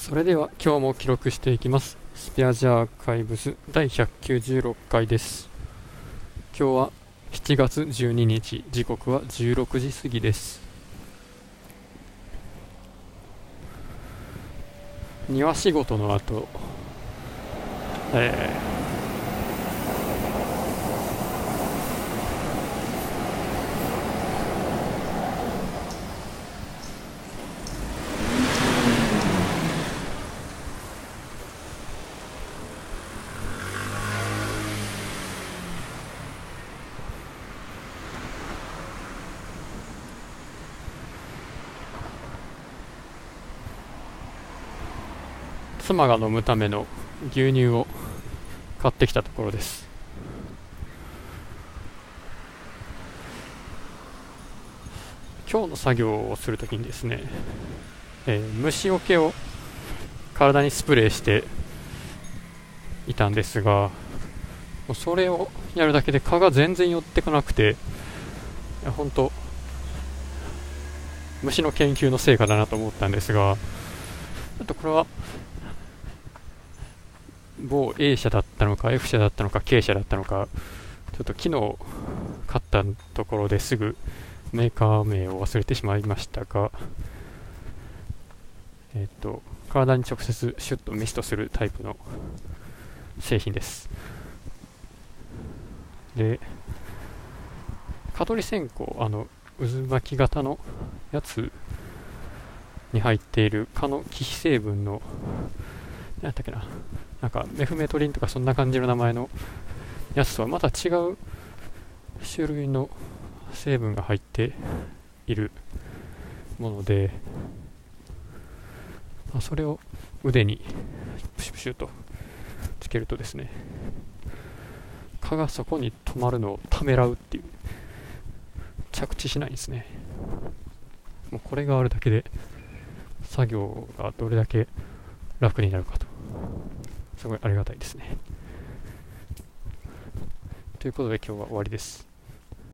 それでは今日も記録していきます。スペアジアーカイブス第196回です。今日は7月12日時刻は16時過ぎです。庭仕事の後えー妻が飲むための牛乳を買ってきたところです。今日の作業をするときにですね、えー、虫除けを体にスプレーしていたんですがそれをやるだけで蚊が全然寄ってこなくていや本当虫の研究の成果だなと思ったんですがちょっとこれは某 A 社だったのか F 社だったのか K 社だったのかちょっと昨日買ったところですぐメーカー名を忘れてしまいましたがえっ、と体に直接シュッとミストするタイプの製品です。で蚊取り線香あの渦巻き型のやつに入っている蚊の気皮成分の何やったっけな。なんかメフメトリンとかそんな感じの名前のやつとはまた違う種類の成分が入っているもので、まあ、それを腕にプシュプシュとつけるとですね蚊がそこに止まるのをためらうっていう着地しないんですね。もうこれがあるだけで作業がどれだけ楽になるかと。すごいありがたいですね。ということで今日は終わりです。